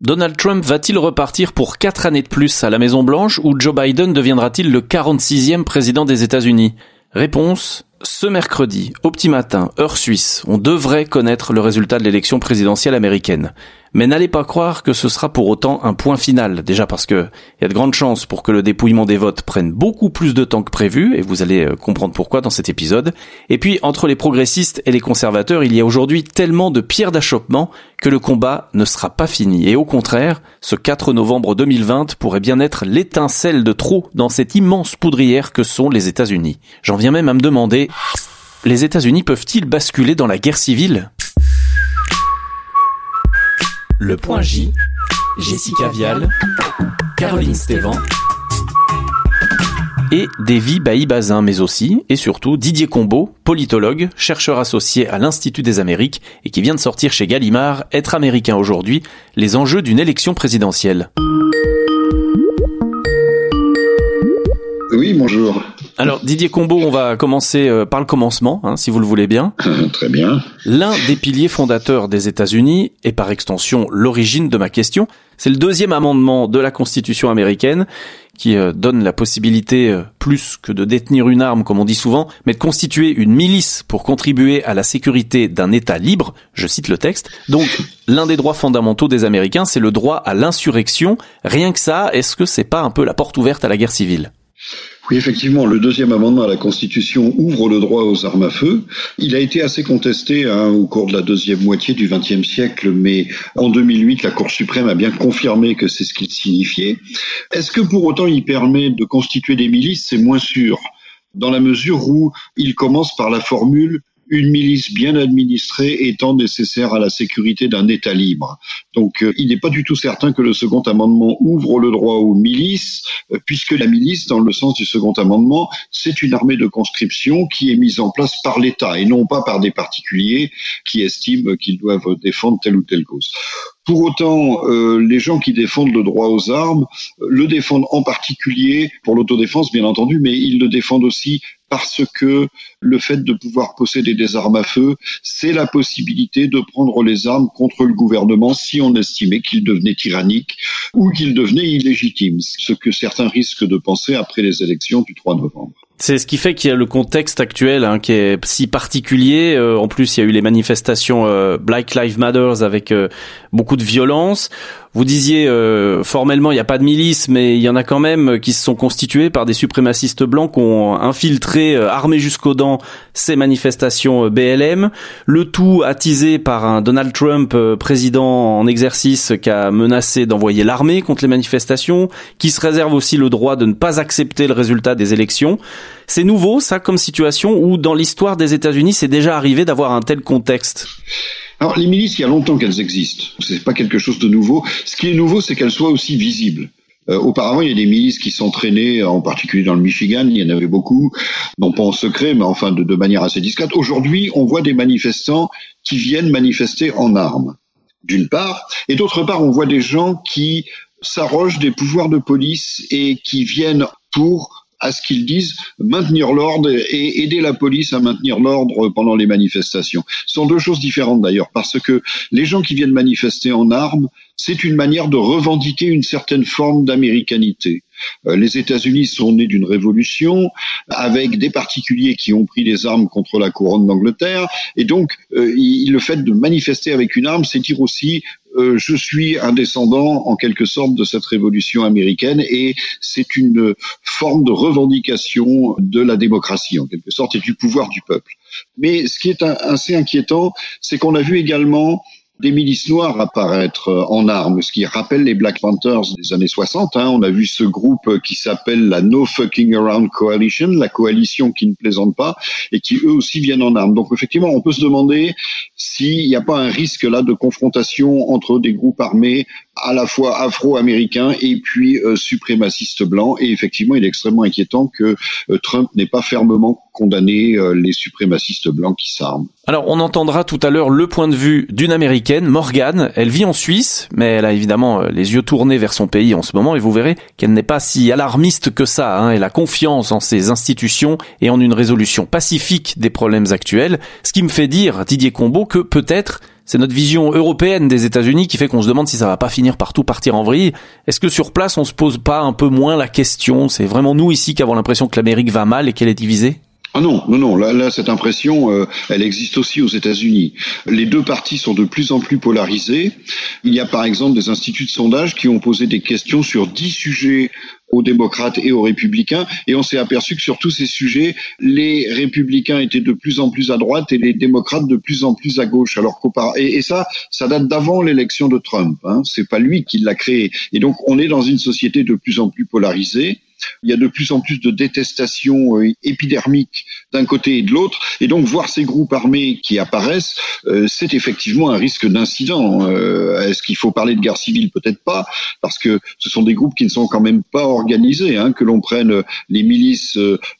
Donald Trump va-t-il repartir pour quatre années de plus à la Maison Blanche ou Joe Biden deviendra-t-il le 46e président des États-Unis? Réponse ce mercredi, au petit matin, heure suisse, on devrait connaître le résultat de l'élection présidentielle américaine. Mais n'allez pas croire que ce sera pour autant un point final, déjà parce que il y a de grandes chances pour que le dépouillement des votes prenne beaucoup plus de temps que prévu, et vous allez euh, comprendre pourquoi dans cet épisode. Et puis, entre les progressistes et les conservateurs, il y a aujourd'hui tellement de pierres d'achoppement que le combat ne sera pas fini. Et au contraire, ce 4 novembre 2020 pourrait bien être l'étincelle de trop dans cette immense poudrière que sont les États-Unis. J'en viens même à me demander, les États-Unis peuvent-ils basculer dans la guerre civile? Le Point J, Jessica Vial, Caroline Stévan et Davy Bailly-Bazin, mais aussi, et surtout, Didier Combeau, politologue, chercheur associé à l'Institut des Amériques et qui vient de sortir chez Gallimard, Être américain aujourd'hui, les enjeux d'une élection présidentielle. Oui, bonjour. Alors Didier Combeau, on va commencer euh, par le commencement, hein, si vous le voulez bien. Très bien. L'un des piliers fondateurs des États-Unis, et par extension l'origine de ma question, c'est le deuxième amendement de la Constitution américaine qui euh, donne la possibilité, euh, plus que de détenir une arme, comme on dit souvent, mais de constituer une milice pour contribuer à la sécurité d'un État libre, je cite le texte. Donc, l'un des droits fondamentaux des Américains, c'est le droit à l'insurrection. Rien que ça, est-ce que c'est pas un peu la porte ouverte à la guerre civile? Oui, effectivement, le deuxième amendement à la Constitution ouvre le droit aux armes à feu. Il a été assez contesté hein, au cours de la deuxième moitié du XXe siècle, mais en 2008, la Cour suprême a bien confirmé que c'est ce qu'il signifiait. Est-ce que pour autant il permet de constituer des milices? C'est moins sûr dans la mesure où il commence par la formule une milice bien administrée étant nécessaire à la sécurité d'un État libre. Donc euh, il n'est pas du tout certain que le second amendement ouvre le droit aux milices, euh, puisque la milice, dans le sens du second amendement, c'est une armée de conscription qui est mise en place par l'État et non pas par des particuliers qui estiment qu'ils doivent défendre telle ou telle cause. Pour autant, euh, les gens qui défendent le droit aux armes le défendent en particulier pour l'autodéfense, bien entendu, mais ils le défendent aussi parce que le fait de pouvoir posséder des armes à feu, c'est la possibilité de prendre les armes contre le gouvernement si on estimait qu'il devenait tyrannique ou qu'il devenait illégitime, ce que certains risquent de penser après les élections du 3 novembre. C'est ce qui fait qu'il y a le contexte actuel hein, qui est si particulier. Euh, en plus, il y a eu les manifestations euh, Black Lives Matter avec euh, beaucoup de violence. Vous disiez euh, formellement il n'y a pas de milice, mais il y en a quand même qui se sont constitués par des suprémacistes blancs qui ont infiltré, euh, armés jusqu'aux dents, ces manifestations euh, BLM. Le tout attisé par un Donald Trump président en exercice qui a menacé d'envoyer l'armée contre les manifestations, qui se réserve aussi le droit de ne pas accepter le résultat des élections. C'est nouveau ça comme situation où dans l'histoire des États-Unis c'est déjà arrivé d'avoir un tel contexte? Alors, les milices, il y a longtemps qu'elles existent. C'est pas quelque chose de nouveau. Ce qui est nouveau, c'est qu'elles soient aussi visibles. Euh, auparavant, il y a des milices qui s'entraînaient, en particulier dans le Michigan, il y en avait beaucoup, non pas en secret, mais enfin de, de manière assez discrète. Aujourd'hui, on voit des manifestants qui viennent manifester en armes, d'une part, et d'autre part, on voit des gens qui s'arrogent des pouvoirs de police et qui viennent pour à ce qu'ils disent maintenir l'ordre et aider la police à maintenir l'ordre pendant les manifestations. Ce sont deux choses différentes d'ailleurs, parce que les gens qui viennent manifester en armes, c'est une manière de revendiquer une certaine forme d'américanité. Euh, les États-Unis sont nés d'une révolution avec des particuliers qui ont pris les armes contre la couronne d'Angleterre, et donc euh, le fait de manifester avec une arme, c'est dire aussi euh, je suis un descendant en quelque sorte de cette révolution américaine et c'est une forme de revendication de la démocratie en quelque sorte et du pouvoir du peuple. Mais ce qui est assez inquiétant, c'est qu'on a vu également des milices noires apparaître euh, en armes, ce qui rappelle les Black Panthers des années 60. Hein. On a vu ce groupe qui s'appelle la No Fucking Around Coalition, la coalition qui ne plaisante pas, et qui eux aussi viennent en armes. Donc effectivement, on peut se demander s'il n'y a pas un risque là de confrontation entre des groupes armés à la fois afro-américains et puis euh, suprémacistes blancs. Et effectivement, il est extrêmement inquiétant que euh, Trump n'ait pas fermement condamné les suprémacistes blancs qui s'arment. Alors, on entendra tout à l'heure le point de vue d'une Américaine Morgane. Elle vit en Suisse, mais elle a évidemment euh, les yeux tournés vers son pays en ce moment et vous verrez qu'elle n'est pas si alarmiste que ça. Hein. Elle a confiance en ses institutions et en une résolution pacifique des problèmes actuels. Ce qui me fait dire, Didier Combeau, que peut-être C'est notre vision européenne des États-Unis qui fait qu'on se demande si ça va pas finir par tout partir en vrille. Est-ce que sur place, on se pose pas un peu moins la question? C'est vraiment nous ici qui avons l'impression que l'Amérique va mal et qu'elle est divisée? Ah non, non, non. Là, cette impression, euh, elle existe aussi aux États-Unis. Les deux partis sont de plus en plus polarisés. Il y a par exemple des instituts de sondage qui ont posé des questions sur dix sujets aux démocrates et aux républicains, et on s'est aperçu que sur tous ces sujets, les républicains étaient de plus en plus à droite et les démocrates de plus en plus à gauche. Alors et, et ça, ça date d'avant l'élection de Trump. Hein. C'est pas lui qui l'a créé. Et donc, on est dans une société de plus en plus polarisée. Il y a de plus en plus de détestation euh, épidermique d'un côté et de l'autre, et donc voir ces groupes armés qui apparaissent, euh, c'est effectivement un risque d'incident. Euh, est-ce qu'il faut parler de guerre civile? Peut-être pas, parce que ce sont des groupes qui ne sont quand même pas organisés. Hein, que l'on prenne les milices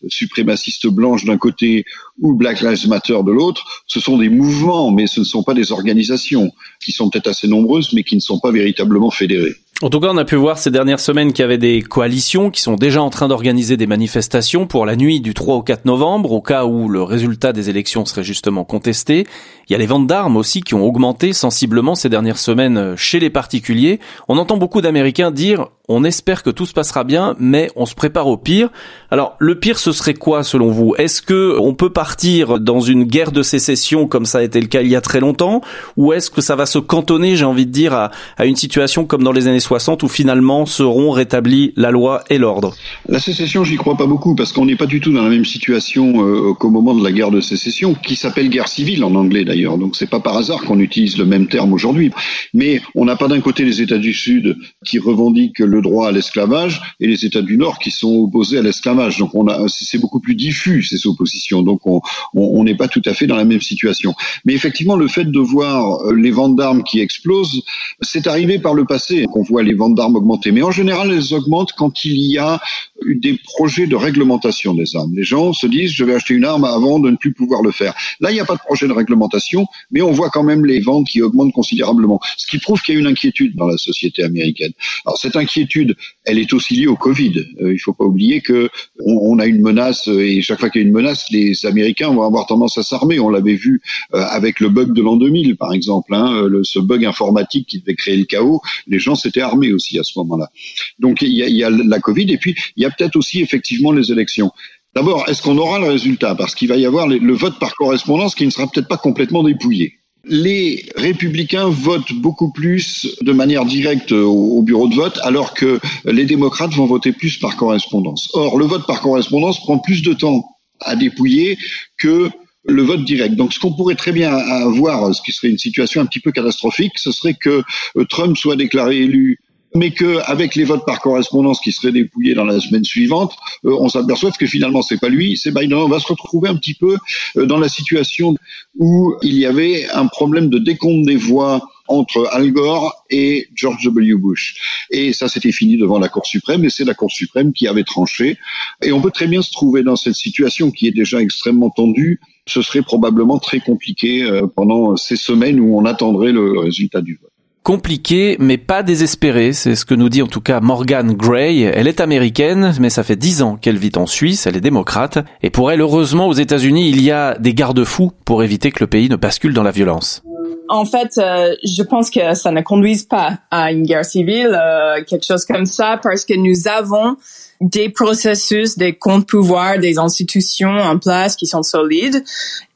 suprémacistes blanches d'un côté ou Black Lives Matter de l'autre, ce sont des mouvements, mais ce ne sont pas des organisations qui sont peut-être assez nombreuses, mais qui ne sont pas véritablement fédérées. En tout cas, on a pu voir ces dernières semaines qu'il y avait des coalitions qui sont déjà en train d'organiser des manifestations pour la nuit du 3 au 4 novembre, au cas où le résultat des élections serait justement contesté. Il y a les ventes d'armes aussi qui ont augmenté sensiblement ces dernières semaines chez les particuliers. On entend beaucoup d'Américains dire on espère que tout se passera bien, mais on se prépare au pire. Alors, le pire, ce serait quoi selon vous? Est-ce que on peut partir dans une guerre de sécession comme ça a été le cas il y a très longtemps, ou est-ce que ça va se cantonner, j'ai envie de dire, à, à, une situation comme dans les années 60 où finalement seront rétablis la loi et l'ordre? La sécession, j'y crois pas beaucoup parce qu'on n'est pas du tout dans la même situation euh, qu'au moment de la guerre de sécession, qui s'appelle guerre civile en anglais d'ailleurs. Donc c'est pas par hasard qu'on utilise le même terme aujourd'hui. Mais on n'a pas d'un côté les États du Sud qui revendiquent le le droit à l'esclavage et les États du Nord qui sont opposés à l'esclavage. Donc on a, c'est beaucoup plus diffus ces oppositions. Donc on n'est pas tout à fait dans la même situation. Mais effectivement, le fait de voir euh, les ventes d'armes qui explosent, c'est arrivé par le passé qu'on voit les ventes d'armes augmenter. Mais en général, elles augmentent quand il y a des projets de réglementation des armes. Les gens se disent je vais acheter une arme avant de ne plus pouvoir le faire. Là, il n'y a pas de projet de réglementation, mais on voit quand même les ventes qui augmentent considérablement, ce qui prouve qu'il y a une inquiétude dans la société américaine. Alors cette inquiétude, elle est aussi liée au Covid. Euh, il ne faut pas oublier que on, a une menace et chaque fois qu'il y a une menace, les Américains vont avoir tendance à s'armer. On l'avait vu euh, avec le bug de l'an 2000, par exemple, hein, ce bug informatique qui devait créer le chaos. Les gens s'étaient armés aussi à ce moment-là. Donc il y, il y a la Covid et puis il y a peut-être aussi effectivement les élections. D'abord, est-ce qu'on aura le résultat? Parce qu'il va y avoir le vote par correspondance qui ne sera peut-être pas complètement dépouillé. Les républicains votent beaucoup plus de manière directe au, bureau de vote, alors que les démocrates vont voter plus par correspondance. Or, le vote par correspondance prend plus de temps à dépouiller que le vote direct. Donc, ce qu'on pourrait très bien avoir, ce qui serait une situation un petit peu catastrophique, ce serait que euh, Trump soit déclaré élu mais qu'avec les votes par correspondance qui seraient dépouillés dans la semaine suivante, euh, on s'aperçoit que finalement c'est pas lui, c'est Biden. On va se retrouver un petit peu euh, dans la situation où il y avait un problème de décompte des voix entre Al Gore et George W. Bush. Et ça, c'était fini devant la Cour suprême, et c'est la Cour suprême qui avait tranché. Et on peut très bien se trouver dans cette situation qui est déjà extrêmement tendue. Ce serait probablement très compliqué euh, pendant ces semaines où on attendrait le résultat du vote compliqué mais pas désespéré, c'est ce que nous dit en tout cas Morgan Gray. Elle est américaine, mais ça fait dix ans qu'elle vit en Suisse, elle est démocrate, et pour elle, heureusement, aux États-Unis, il y a des garde-fous pour éviter que le pays ne bascule dans la violence. En fait, euh, je pense que ça ne conduise pas à une guerre civile, euh, quelque chose comme ça, parce que nous avons des processus, des comptes pouvoirs, des institutions en place qui sont solides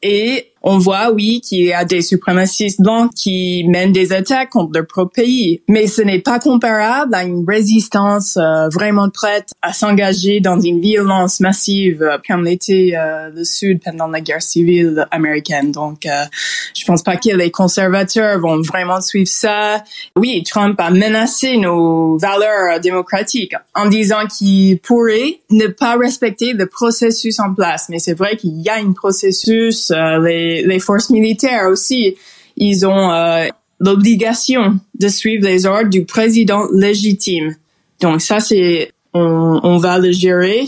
et on voit, oui, qu'il y a des suprémacistes blancs qui mènent des attaques contre leur propre pays, mais ce n'est pas comparable à une résistance euh, vraiment prête à s'engager dans une violence massive euh, comme l'était euh, le Sud pendant la guerre civile américaine. Donc, je pense pas que les conservateurs vont vraiment suivre ça. Oui, Trump a menacé nos valeurs démocratiques en disant qu'il pourrait ne pas respecter le processus en place, mais c'est vrai qu'il y a un processus. les les, forces militaires aussi, ils ont euh, l'obligation de suivre les ordres du président légitime. Donc ça, c'est on, va le gérer.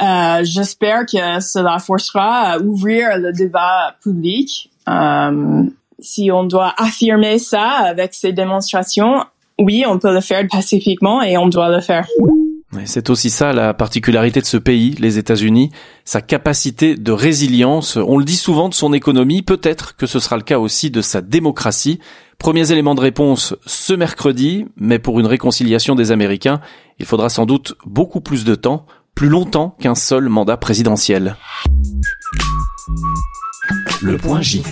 Euh, J'espère que cela forcera à ouvrir le débat public. Euh, si on doit affirmer ça avec ces démonstrations, oui, on peut le faire pacifiquement et on doit le faire. C'est aussi ça la particularité de ce pays, les États-Unis, sa capacité de résilience. On le dit souvent de son économie, peut-être que ce sera le cas aussi de sa démocratie. Premiers éléments de réponse ce mercredi, mais pour une réconciliation des Américains, il faudra sans doute beaucoup plus de temps, plus longtemps qu'un seul mandat présidentiel. Le point J.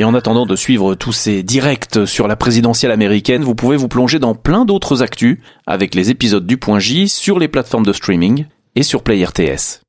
Et en attendant de suivre tous ces directs sur la présidentielle américaine, vous pouvez vous plonger dans plein d'autres actus avec les épisodes du Point J sur les plateformes de streaming et sur Play RTS.